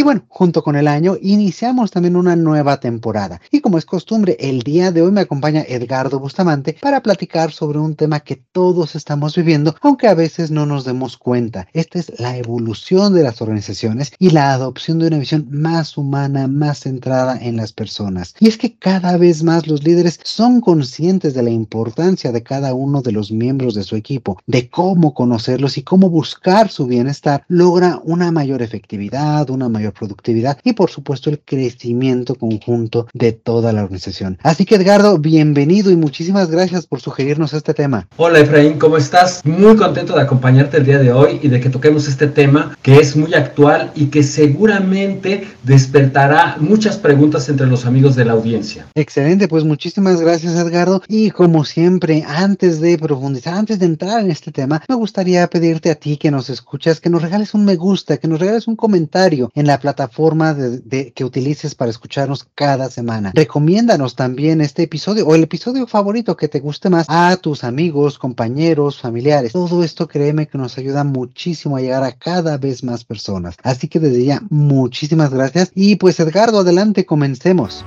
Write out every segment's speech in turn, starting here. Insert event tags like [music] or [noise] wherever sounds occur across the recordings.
Y bueno, junto con el año iniciamos también una nueva temporada. Y como es costumbre, el día de hoy me acompaña Edgardo Bustamante para platicar sobre un tema que todos estamos viviendo, aunque a veces no nos demos cuenta. Esta es la evolución de las organizaciones y la adopción de una visión más humana, más centrada en las personas. Y es que cada vez más los líderes son conscientes de la importancia de cada uno de los miembros de su equipo, de cómo conocerlos y cómo buscar su bienestar, logra una mayor efectividad, una mayor productividad y por supuesto el crecimiento conjunto de toda la organización. Así que Edgardo, bienvenido y muchísimas gracias por sugerirnos este tema. Hola Efraín, ¿cómo estás? Muy contento de acompañarte el día de hoy y de que toquemos este tema que es muy actual y que seguramente despertará muchas preguntas entre los amigos de la audiencia. Excelente, pues muchísimas gracias Edgardo y como siempre, antes de profundizar, antes de entrar en este tema, me gustaría pedirte a ti que nos escuchas, que nos regales un me gusta, que nos regales un comentario en la plataforma de, que utilices para escucharnos cada semana. Recomiéndanos también este episodio o el episodio favorito que te guste más a tus amigos, compañeros, familiares. Todo esto créeme que nos ayuda muchísimo a llegar a cada vez más personas. Así que desde ya muchísimas gracias y pues Edgardo, adelante, comencemos.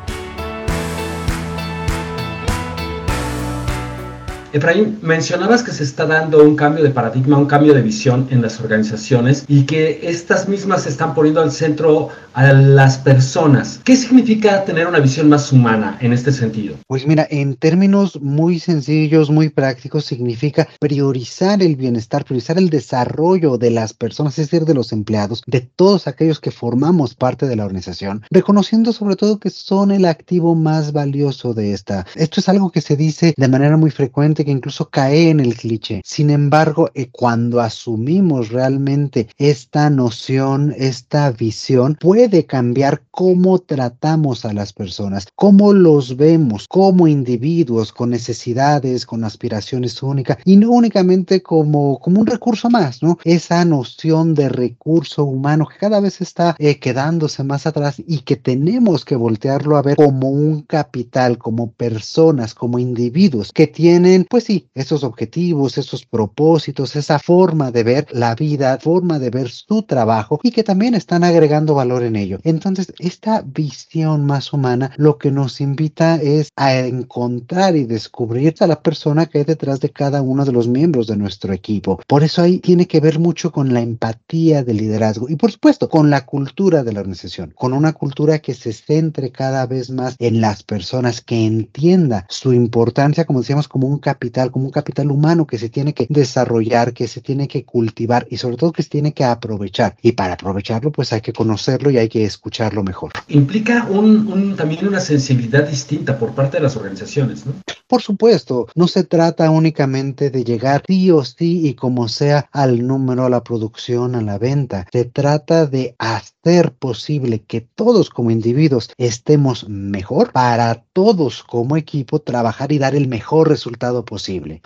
Efraín, mencionabas que se está dando un cambio de paradigma, un cambio de visión en las organizaciones y que estas mismas se están poniendo al centro a las personas. ¿Qué significa tener una visión más humana en este sentido? Pues mira, en términos muy sencillos, muy prácticos, significa priorizar el bienestar, priorizar el desarrollo de las personas, es decir, de los empleados, de todos aquellos que formamos parte de la organización, reconociendo sobre todo que son el activo más valioso de esta. Esto es algo que se dice de manera muy frecuente que incluso cae en el cliché. Sin embargo, eh, cuando asumimos realmente esta noción, esta visión, puede cambiar cómo tratamos a las personas, cómo los vemos como individuos con necesidades, con aspiraciones únicas y no únicamente como, como un recurso más, ¿no? Esa noción de recurso humano que cada vez está eh, quedándose más atrás y que tenemos que voltearlo a ver como un capital, como personas, como individuos que tienen pues sí, esos objetivos, esos propósitos, esa forma de ver la vida, forma de ver su trabajo y que también están agregando valor en ello. Entonces, esta visión más humana lo que nos invita es a encontrar y descubrir a la persona que hay detrás de cada uno de los miembros de nuestro equipo. Por eso ahí tiene que ver mucho con la empatía del liderazgo y por supuesto con la cultura de la organización, con una cultura que se centre cada vez más en las personas, que entienda su importancia, como decíamos, como un capital como un capital humano que se tiene que desarrollar, que se tiene que cultivar y sobre todo que se tiene que aprovechar. Y para aprovecharlo, pues hay que conocerlo y hay que escucharlo mejor. Implica un, también una sensibilidad distinta por parte de las organizaciones, ¿no? Por supuesto, no se trata únicamente de llegar sí o sí y como sea al número, a la producción, a la venta. Se trata de hacer posible que todos como individuos estemos mejor para todos como equipo trabajar y dar el mejor resultado posible.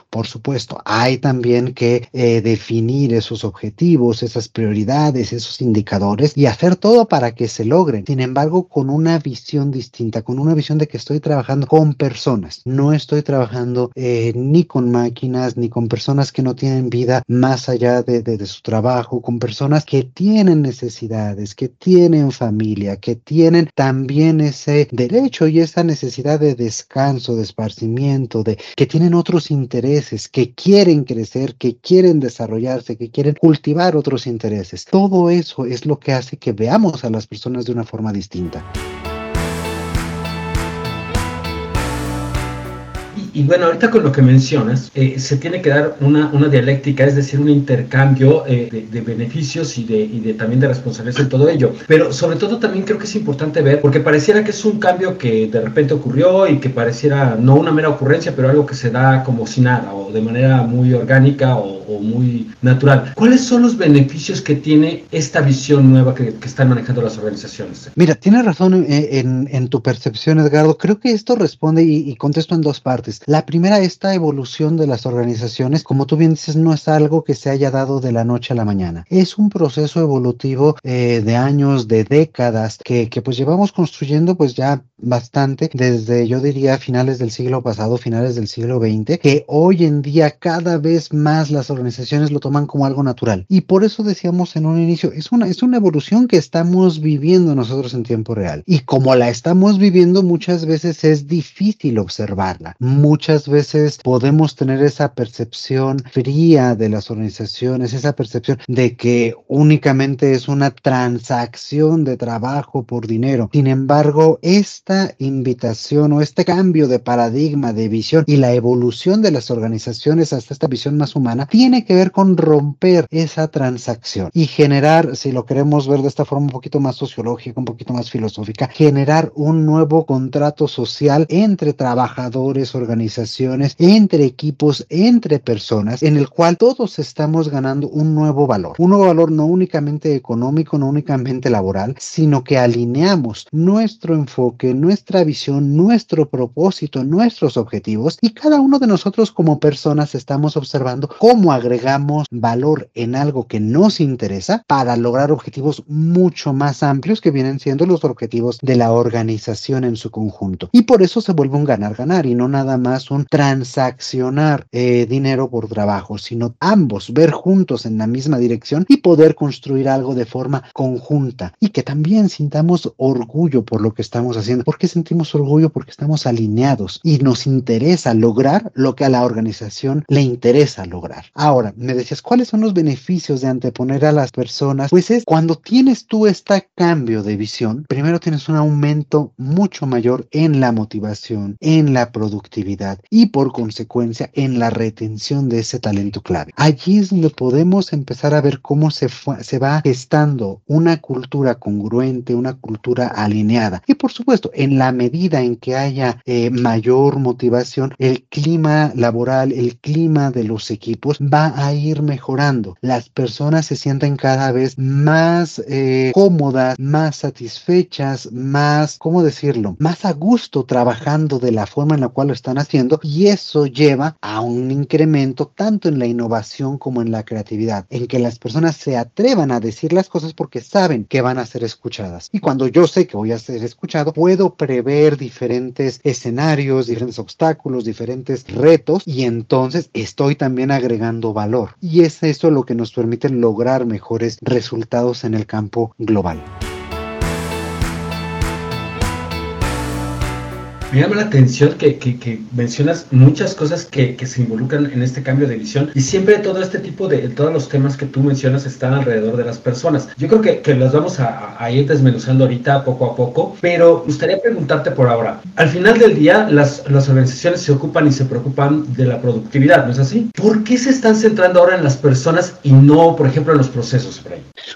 Por supuesto, hay también que eh, definir esos objetivos, esas prioridades, esos indicadores y hacer todo para que se logren. Sin embargo, con una visión distinta, con una visión de que estoy trabajando con personas. No estoy trabajando eh, ni con máquinas, ni con personas que no tienen vida más allá de, su trabajo, con personas que tienen necesidades, que tienen familia, que tienen también ese derecho y esa necesidad de descanso, de esparcimiento, de que tienen otros intereses, que quieren crecer, que quieren desarrollarse, que quieren cultivar otros intereses. Todo eso es lo que hace que veamos a las personas de una forma distinta. Y bueno, ahorita con lo que mencionas, eh, se tiene que dar una, una, dialéctica, es decir, un intercambio eh, de, beneficios y de, y de, también de responsabilidades en todo ello. Pero sobre todo también creo que es importante ver, porque pareciera que es un cambio que de repente ocurrió y que pareciera no una mera ocurrencia, pero algo que se da como si nada o de manera muy orgánica o o, muy natural. ¿Cuáles son los beneficios que tiene esta visión nueva que, están manejando las organizaciones? Mira, tienes razón en, tu percepción, Edgardo. Creo que esto responde y, y contesto en dos partes. La primera, esta evolución de las organizaciones, como tú bien dices, no es algo que se haya dado de la noche a la mañana. Es un proceso evolutivo eh, de años, de décadas, que, que pues llevamos construyendo pues ya bastante desde, yo diría, finales del siglo pasado, finales del siglo XX, que hoy en día cada vez más las organizaciones lo toman como algo natural. Y por eso decíamos en un inicio, es una, es una evolución que estamos viviendo nosotros en tiempo real. Y como la estamos viviendo, muchas veces es difícil observarla. Muchas veces podemos tener esa percepción fría de las organizaciones, esa percepción de que únicamente es una transacción de trabajo por dinero. Sin embargo, es esta invitación o este cambio de paradigma, de visión y la evolución de las organizaciones hasta esta visión más humana que ver con romper esa transacción y generar, si lo queremos ver de esta forma un poquito más sociológica, un poquito más filosófica, generar un nuevo contrato social entre trabajadores, organizaciones, entre equipos, entre personas, en el cual todos estamos ganando un nuevo valor. Un nuevo valor no únicamente económico, no únicamente laboral, sino que alineamos nuestro enfoque, nuestra visión, nuestro propósito, nuestros objetivos y cada uno de nosotros como personas estamos observando cómo agregamos valor en algo que nos interesa para lograr objetivos mucho más amplios que vienen siendo los objetivos de la organización en su conjunto. Y por eso se vuelve un ganar-ganar y no nada más un transaccionar eh, dinero por trabajo, sino ambos ver juntos en la misma dirección y poder construir algo de forma conjunta y que también sintamos orgullo por lo que estamos haciendo ¿Por qué sentimos orgullo? Porque estamos alineados y nos interesa lograr lo que a la organización le interesa lograr. Ahora, me decías, ¿cuáles son los beneficios de anteponer a las personas? Pues es cuando tienes tú este cambio de visión, primero tienes un aumento mucho mayor en la motivación, en la productividad y por consecuencia en la retención de ese talento clave. Allí es donde podemos empezar a ver cómo se, se va gestando una cultura congruente, una cultura alineada. Y por supuesto, en la medida en que haya eh, mayor motivación, el clima laboral, el clima de los equipos va a ir mejorando. Las personas se sienten cada vez más eh, cómodas, más satisfechas, más, ¿cómo decirlo? Más a gusto trabajando de la forma en la cual lo están haciendo y eso lleva a un incremento tanto en la innovación como en la creatividad, en que las personas se atrevan a decir las cosas porque saben que van a ser escuchadas. Y cuando yo sé que voy a ser escuchado, puedo prever diferentes escenarios, diferentes obstáculos, diferentes retos y entonces estoy también agregando valor. Y es eso lo que nos permite lograr mejores resultados en el campo global. Me llama la atención que, que, mencionas muchas cosas que, que, se involucran en este cambio de visión y siempre todo este tipo de, todos los temas que tú mencionas están alrededor de las personas. Yo creo que, que los vamos a, a, ir desmenuzando ahorita poco a poco, pero gustaría preguntarte por ahora. Al final del día, las, las organizaciones se ocupan y se preocupan de la productividad, ¿no es así? ¿Por qué se están centrando ahora en las personas y no, por ejemplo, en los procesos,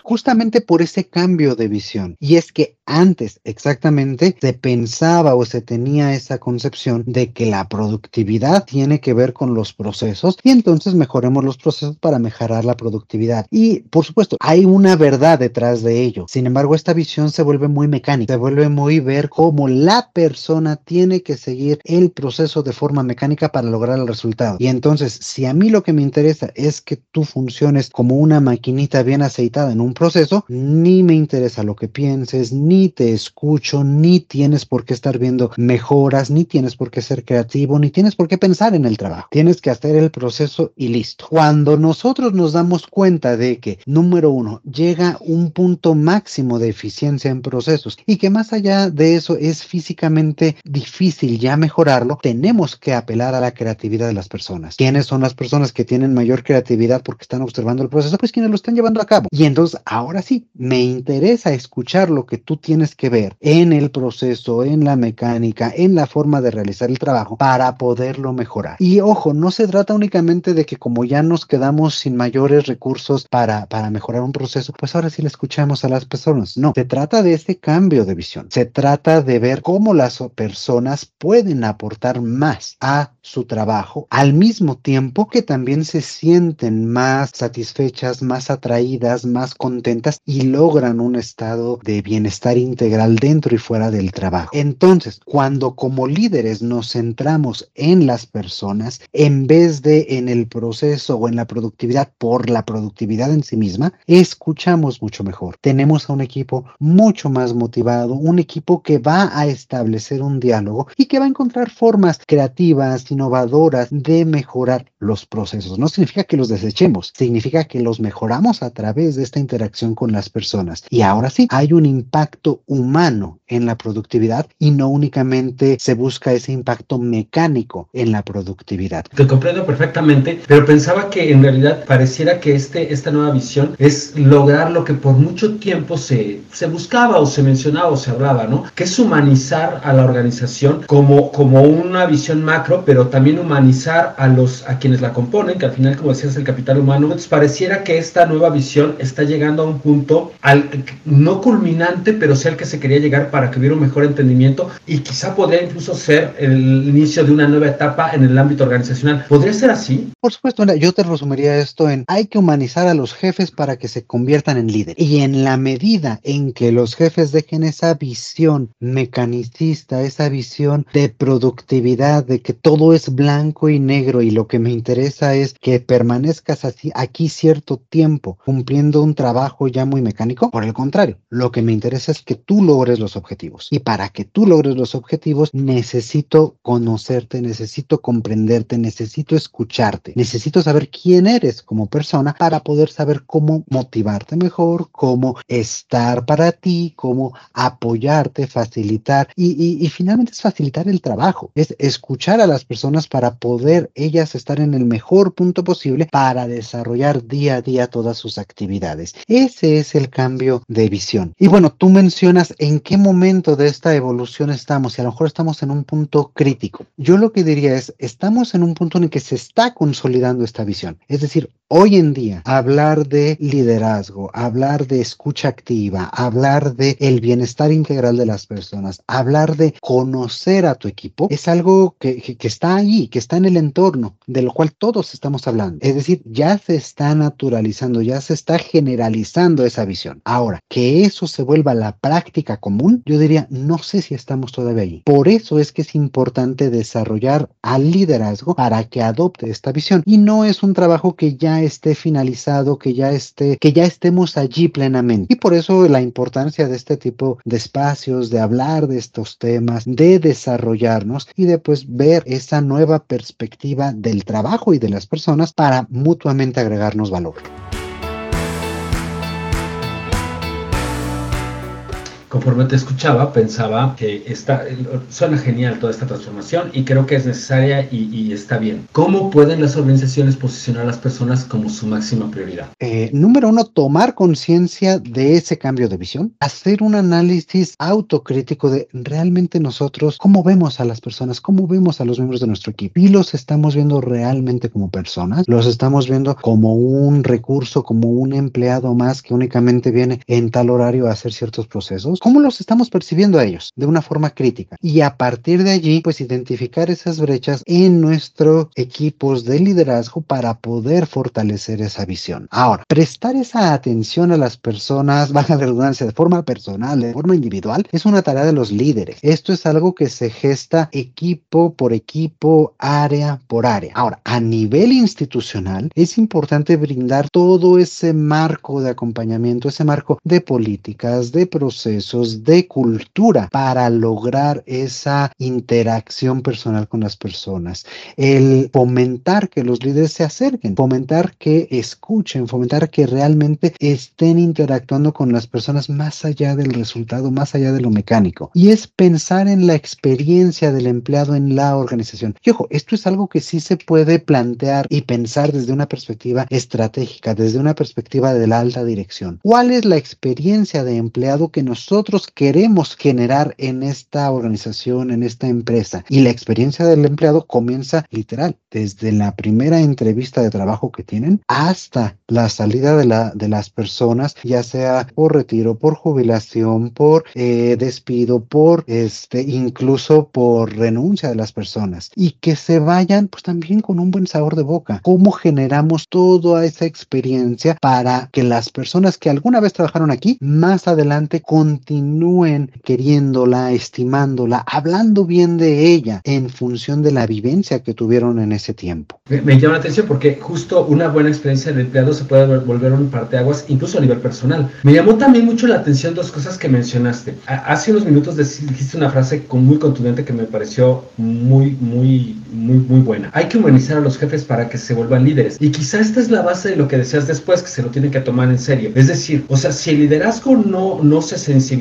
Justamente por ese cambio de visión. Y es que antes exactamente se pensaba o se tenía esa concepción de que la productividad tiene que ver con los procesos y entonces mejoremos los procesos para mejorar la productividad. Y por supuesto, hay una verdad detrás de ello. Sin embargo, esta visión se vuelve muy mecánica, se vuelve muy ver cómo la persona tiene que seguir el proceso de forma mecánica para lograr el resultado. Y entonces, si a mí lo que me interesa es que tú funciones como una maquinita bien aceitada en un proceso, ni me interesa lo que pienses, ni te escucho, ni tienes por qué estar viendo mejoras, ni tienes por qué ser creativo, ni tienes por qué pensar en el trabajo. Tienes que hacer el proceso y listo. Cuando nosotros nos damos cuenta de que, número uno, llega un punto máximo de eficiencia en procesos y que más allá de eso es físicamente difícil ya mejorarlo, tenemos que apelar a la creatividad de las personas. ¿Quiénes son las personas que tienen mayor creatividad porque están observando el proceso? Pues quienes lo están llevando a cabo. Y entonces, ahora sí, me interesa escuchar lo que tú tienes que ver en el proceso, en la mecánica, en la forma de realizar el trabajo para poderlo mejorar. Y ojo, no se trata únicamente de que como ya nos quedamos sin mayores recursos para, para mejorar un proceso, pues ahora sí le escuchamos a las personas. No, se trata de este cambio de visión. Se trata de ver cómo las personas pueden aportar más a su trabajo, al mismo tiempo que también se sienten más satisfechas, más atraídas, más contentas y logran un estado de bienestar integral dentro y fuera del trabajo. Entonces, cuando como líderes nos centramos en las personas en vez de en el proceso o en la productividad por la productividad en sí misma, escuchamos mucho mejor. Tenemos a un equipo mucho más motivado, un equipo que va a establecer un diálogo y que va a encontrar formas creativas, innovadoras de mejorar los procesos. No significa que los desechemos, significa que los mejoramos a través de esta interacción con las personas. Y ahora sí, hay un impacto humano en la productividad y no únicamente se busca ese impacto mecánico en la productividad. Te comprendo perfectamente, pero pensaba que en realidad pareciera que este, esta nueva visión es lograr lo que por mucho tiempo se, se buscaba o se mencionaba o se hablaba, ¿no? Que es humanizar a la organización como, como una visión macro, pero también humanizar a los a quienes la componen, que al final, como decías, el capital humano. Entonces pareciera que esta nueva visión está llegando a un punto al, no culminante, pero sí al que se quería llegar para que hubiera un mejor entendimiento y quizá podría incluso ser el inicio de una nueva etapa en el ámbito organizacional. ¿Podría ser así? Por supuesto, yo te resumiría esto en hay que humanizar a los jefes para que se conviertan en líderes. Y en la medida en que los jefes dejen esa visión mecanicista, esa visión de productividad, de que todo es blanco y negro y lo que me interesa es que permanezcas así aquí cierto tiempo cumpliendo un trabajo ya muy mecánico, por el contrario, lo que me interesa es que tú logres los objetivos. Y para que tú logres los objetivos, necesito conocerte, necesito comprenderte, necesito escucharte, necesito saber quién eres como persona para poder saber cómo motivarte mejor, cómo estar para ti, cómo apoyarte, facilitar y, y finalmente es facilitar el trabajo, es escuchar a las personas para poder ellas estar en el mejor punto posible para desarrollar día a día todas sus actividades. Ese es el cambio de visión. Y bueno, tú mencionas en qué momento de esta evolución estamos y a lo mejor estamos en un punto crítico. Yo lo que diría es, estamos en un punto en el que se está consolidando esta visión. Es decir, Hoy en día, hablar de liderazgo, hablar de escucha activa, hablar de el bienestar integral de las personas, hablar de conocer a tu equipo, es algo que, que, está ahí, que está en el entorno, de lo cual todos estamos hablando. Es decir, ya se está naturalizando, ya se está generalizando esa visión. Ahora, que eso se vuelva la práctica común, yo diría, no sé si estamos todavía ahí. Por eso es que es importante desarrollar al liderazgo para que adopte esta visión. Y no es un trabajo que ya esté finalizado, que ya esté, que ya estemos allí plenamente. Y por eso la importancia de este tipo de espacios, de hablar de estos temas, de desarrollarnos y de pues ver esa nueva perspectiva del trabajo y de las personas para mutuamente agregarnos valor. Conforme te escuchaba, pensaba que está, suena genial toda esta transformación y creo que es necesaria y, está bien. ¿Cómo pueden las organizaciones posicionar a las personas como su máxima prioridad? Eh, número uno, tomar conciencia de ese cambio de visión, hacer un análisis autocrítico de realmente nosotros, cómo vemos a las personas, cómo vemos a los miembros de nuestro equipo y los estamos viendo realmente como personas, los estamos viendo como un recurso, como un empleado más que únicamente viene en tal horario a hacer ciertos procesos cómo los estamos percibiendo a ellos de una forma crítica. Y a partir de allí, pues identificar esas brechas en nuestros equipos de liderazgo para poder fortalecer esa visión. Ahora, prestar esa atención a las personas, [laughs] baja la redundancia, de forma personal, de forma individual, es una tarea de los líderes. Esto es algo que se gesta equipo por equipo, área por área. Ahora, a nivel institucional, es importante brindar todo ese marco de acompañamiento, ese marco de políticas, de procesos, de cultura para lograr esa interacción personal con las personas. El fomentar que los líderes se acerquen, fomentar que escuchen, fomentar que realmente estén interactuando con las personas más allá del resultado, más allá de lo mecánico. Y es pensar en la experiencia del empleado en la organización. Y ojo, esto es algo que sí se puede plantear y pensar desde una perspectiva estratégica, desde una perspectiva de la alta dirección. ¿Cuál es la experiencia de empleado que nosotros nosotros queremos generar en esta organización, en esta empresa. Y la experiencia del empleado comienza literal, desde la primera entrevista de trabajo que tienen hasta la salida de, la, de las personas, ya sea por retiro, por jubilación, por eh, despido, por este, incluso por renuncia de las personas. Y que se vayan pues también con un buen sabor de boca. ¿Cómo generamos toda esa experiencia para que las personas que alguna vez trabajaron aquí, más adelante continúen queriéndola, estimándola, hablando bien de ella en función de la vivencia que tuvieron en ese tiempo? Me, llama la atención porque justo una buena experiencia de empleado se puede volver un parteaguas incluso a nivel personal. Me llamó también mucho la atención dos cosas que mencionaste. Hace unos minutos dijiste una frase muy contundente que me pareció muy, muy, muy, muy buena. Hay que humanizar a los jefes para que se vuelvan líderes. Y quizá esta es la base de lo que decías después, que se lo tienen que tomar en serio. Es decir, o sea, si el liderazgo no, no se sensibiliza,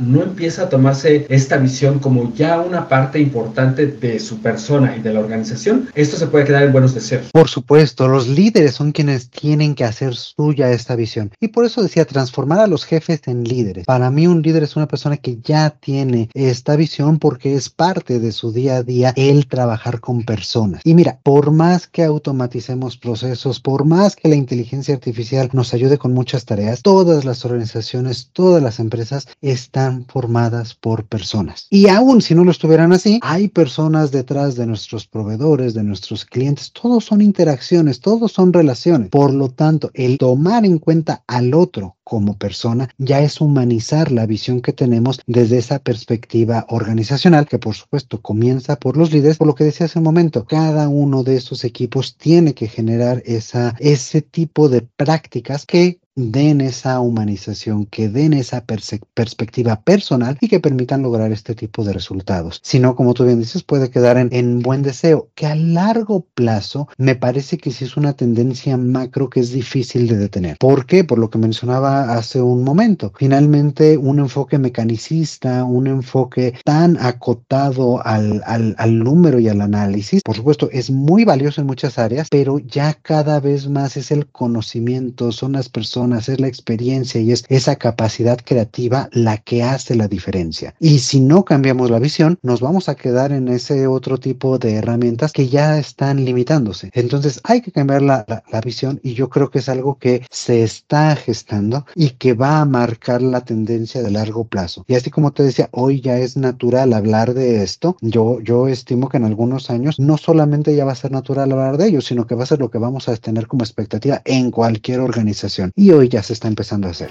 no empieza a tomarse esta visión como ya una parte importante de su persona y de la organización, esto se puede quedar en buenos deseos. Por supuesto, los líderes son quienes tienen que hacer suya esta visión. Y por eso decía, transformar a los jefes en líderes. Para mí un líder es una persona que ya tiene esta visión porque es parte de su día a día el trabajar con personas. Y mira, por más que automaticemos procesos, por más que la inteligencia artificial nos ayude con muchas tareas, todas las organizaciones, todas las empresas están formadas por personas. Y aún si no lo estuvieran así, hay personas detrás de nuestros proveedores, de nuestros clientes, todos son interacciones, todos son relaciones. Por lo tanto, el tomar en cuenta al otro como persona ya es humanizar la visión que tenemos desde esa perspectiva organizacional, que por supuesto comienza por los líderes, por lo que decía hace un momento, cada uno de esos equipos tiene que generar esa, ese tipo de prácticas que den esa humanización, que den esa perspectiva personal y que permitan lograr este tipo de resultados. Si no, como tú bien dices, puede quedar en, en, buen deseo, que a largo plazo me parece que sí es una tendencia macro que es difícil de detener. ¿Por qué? Por lo que mencionaba hace un momento. Finalmente, un enfoque mecanicista, un enfoque tan acotado al, al, al número y al análisis, por supuesto, es muy valioso en muchas áreas, pero ya cada vez más es el conocimiento, son las personas es la experiencia y es esa capacidad creativa la que hace la diferencia. Y si no cambiamos la visión, nos vamos a quedar en ese otro tipo de herramientas que ya están limitándose. Entonces hay que cambiar la, la, visión y yo creo que es algo que se está gestando y que va a marcar la tendencia de largo plazo. Y así como te decía, hoy ya es natural hablar de esto. Yo, yo estimo que en algunos años no solamente ya va a ser natural hablar de ello, sino que va a ser lo que vamos a tener como expectativa en cualquier organización. Y hoy ya se está empezando a hacer.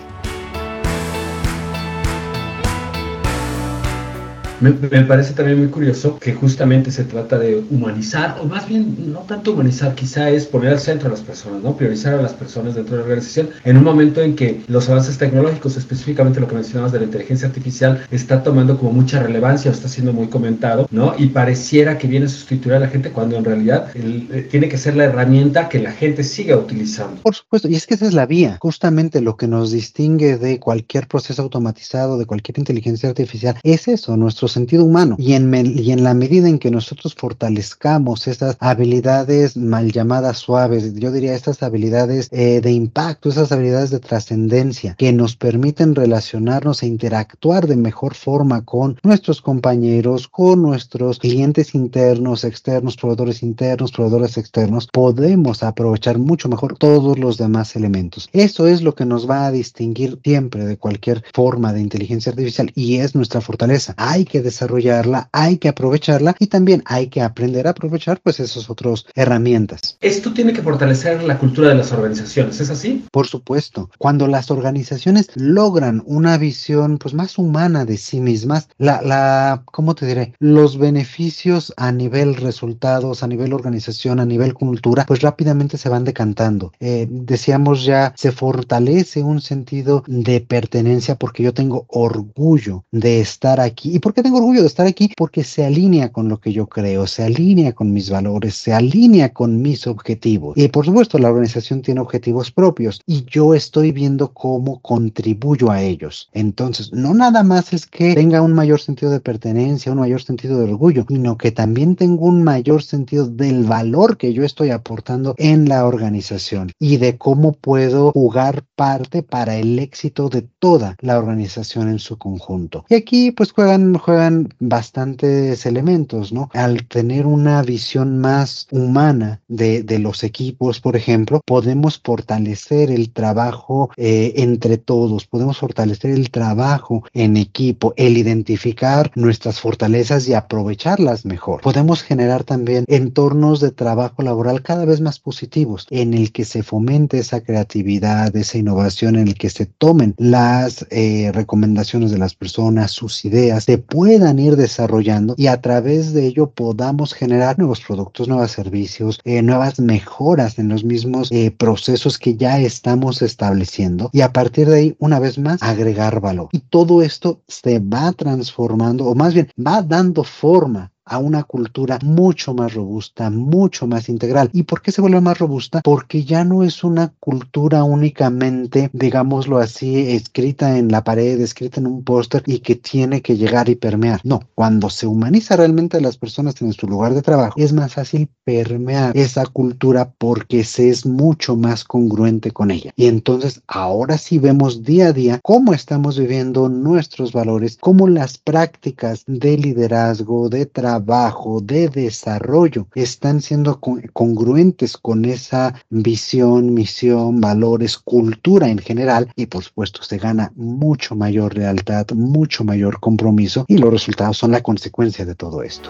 Me, parece también muy curioso que justamente se trata de humanizar, o más bien no tanto humanizar, quizá es poner al centro a las personas, ¿no? Priorizar a las personas dentro de la organización en un momento en que los avances tecnológicos, específicamente lo que mencionabas de la inteligencia artificial, está tomando como mucha relevancia o está siendo muy comentado, ¿no? Y pareciera que viene a sustituir a la gente cuando en realidad eh, tiene que ser la herramienta que la gente siga utilizando. Por supuesto, y es que esa es la vía, justamente lo que nos distingue de cualquier proceso automatizado, de cualquier inteligencia artificial, es eso, nuestro sentido humano. Y en, y en la medida en que nosotros fortalezcamos esas habilidades mal llamadas suaves, yo diría estas habilidades eh, de impacto, esas habilidades de trascendencia que nos permiten relacionarnos e interactuar de mejor forma con nuestros compañeros, con nuestros clientes internos, externos, proveedores internos, proveedores externos, podemos aprovechar mucho mejor todos los demás elementos. Eso es lo que nos va a distinguir siempre de cualquier forma de inteligencia artificial y es nuestra fortaleza. Hay que desarrollarla, hay que aprovecharla y también hay que aprender a aprovechar pues esas otras herramientas. Esto tiene que fortalecer la cultura de las organizaciones, ¿es así? Por supuesto. Cuando las organizaciones logran una visión pues más humana de sí mismas, la, la, ¿cómo te diré? Los beneficios a nivel resultados, a nivel organización, a nivel cultura, pues rápidamente se van decantando. Eh, decíamos ya, se fortalece un sentido de pertenencia porque yo tengo orgullo de estar aquí. ¿Y por qué tengo orgullo de estar aquí porque se alinea con lo que yo creo, se alinea con mis valores, se alinea con mis objetivos. Y por supuesto, la organización tiene objetivos propios y yo estoy viendo cómo contribuyo a ellos. Entonces, no nada más es que tenga un mayor sentido de pertenencia, un mayor sentido de orgullo, sino que también tengo un mayor sentido del valor que yo estoy aportando en la organización y de cómo puedo jugar parte para el éxito de toda la organización en su conjunto. Y aquí pues juegan, juegan bastantes elementos, ¿no? Al tener una visión más humana de, de los equipos, por ejemplo, podemos fortalecer el trabajo eh, entre todos, podemos fortalecer el trabajo en equipo, el identificar nuestras fortalezas y aprovecharlas mejor. Podemos generar también entornos de trabajo laboral cada vez más positivos, en el que se fomente esa creatividad, esa innovación, en el que se tomen las eh, recomendaciones de las personas, sus ideas, se puedan ir desarrollando y a través de ello podamos generar nuevos productos, nuevos servicios, eh, nuevas mejoras en los mismos eh, procesos que ya estamos estableciendo y a partir de ahí, una vez más, agregar valor. Y todo esto se va transformando o más bien va dando forma a una cultura mucho más robusta, mucho más integral. ¿Y por qué se vuelve más robusta? Porque ya no es una cultura únicamente, digámoslo así, escrita en la pared, escrita en un póster y que tiene que llegar y permear. No, cuando se humaniza realmente a las personas en su lugar de trabajo, es más fácil permear esa cultura porque se es mucho más congruente con ella. Y entonces ahora sí vemos día a día cómo estamos viviendo nuestros valores, cómo las prácticas de liderazgo, de trabajo, trabajo, de desarrollo, están siendo congruentes con esa visión, misión, valores, cultura en general y por supuesto se gana mucho mayor lealtad, mucho mayor compromiso y los resultados son la consecuencia de todo esto.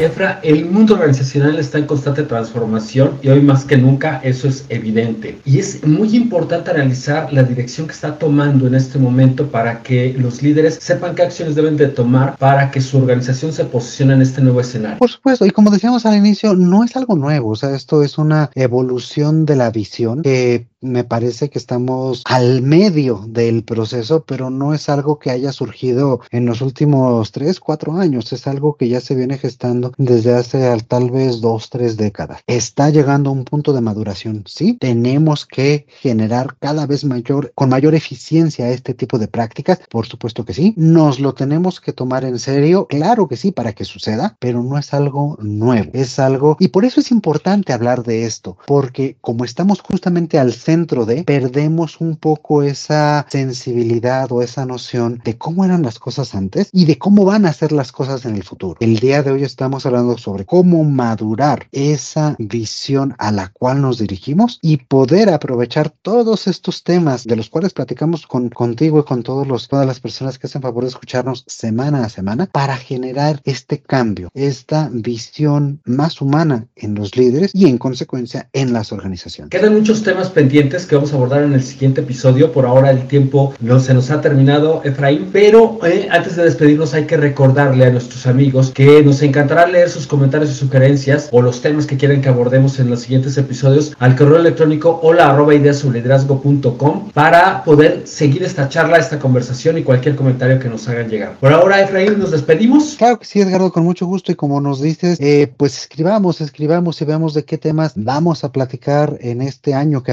Efra, el mundo organizacional está en constante transformación y hoy más que nunca eso es evidente. Y es muy importante analizar la dirección que está tomando en este momento para que los líderes sepan qué acciones deben de tomar para que su organización se posicione en este nuevo escenario. Por supuesto, y como decíamos al inicio, no es algo nuevo, o sea, esto es una evolución de la visión que me parece que estamos al medio del proceso, pero no es algo que haya surgido en los últimos tres, cuatro años, es algo que ya se viene gestando desde hace tal vez dos, tres décadas. Está llegando a un punto de maduración, sí, tenemos que generar cada vez mayor, con mayor eficiencia este tipo de prácticas, por supuesto que sí, nos lo tenemos que tomar en serio, claro que sí, para que suceda, pero no es algo nuevo, es algo, y por eso es importante hablar de esto, porque como estamos justamente al centro dentro de, perdemos un poco esa sensibilidad o esa noción de cómo eran las cosas antes y de cómo van a ser las cosas en el futuro. El día de hoy estamos hablando sobre cómo madurar esa visión a la cual nos dirigimos y poder aprovechar todos estos temas de los cuales platicamos con, contigo y con todos los, todas las personas que hacen favor de escucharnos semana a semana para generar este cambio, esta visión más humana en los líderes y en consecuencia en las organizaciones. Quedan muchos temas pendientes que vamos a abordar en el siguiente episodio. Por ahora el tiempo no, se nos ha terminado, Efraín, pero eh, antes de despedirnos hay que recordarle a nuestros amigos que nos encantará leer sus comentarios y sugerencias o los temas que quieren que abordemos en los siguientes episodios al correo electrónico hola arroba ideas liderazgo.com para poder seguir esta charla, esta conversación y cualquier comentario que nos hagan llegar. Por ahora, Efraín, nos despedimos. Claro que sí, Edgardo, con mucho gusto y como nos dices, eh, pues escribamos, escribamos y veamos de qué temas vamos a platicar en este año que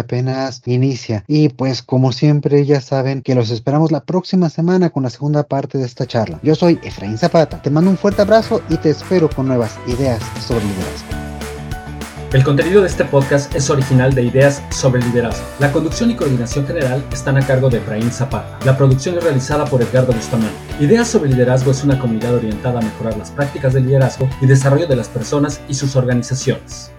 inicia. Y pues como siempre ya saben que los esperamos la próxima semana con la segunda parte de esta charla. Yo soy Efraín Zapata, te mando un fuerte abrazo y te espero con nuevas ideas sobre liderazgo. El contenido de este podcast es original de Ideas sobre Liderazgo. La conducción y coordinación general están a cargo de Efraín Zapata. La producción es realizada por Edgardo Bustamante. Ideas sobre Liderazgo es una comunidad orientada a mejorar las prácticas de liderazgo y desarrollo de las personas y sus organizaciones.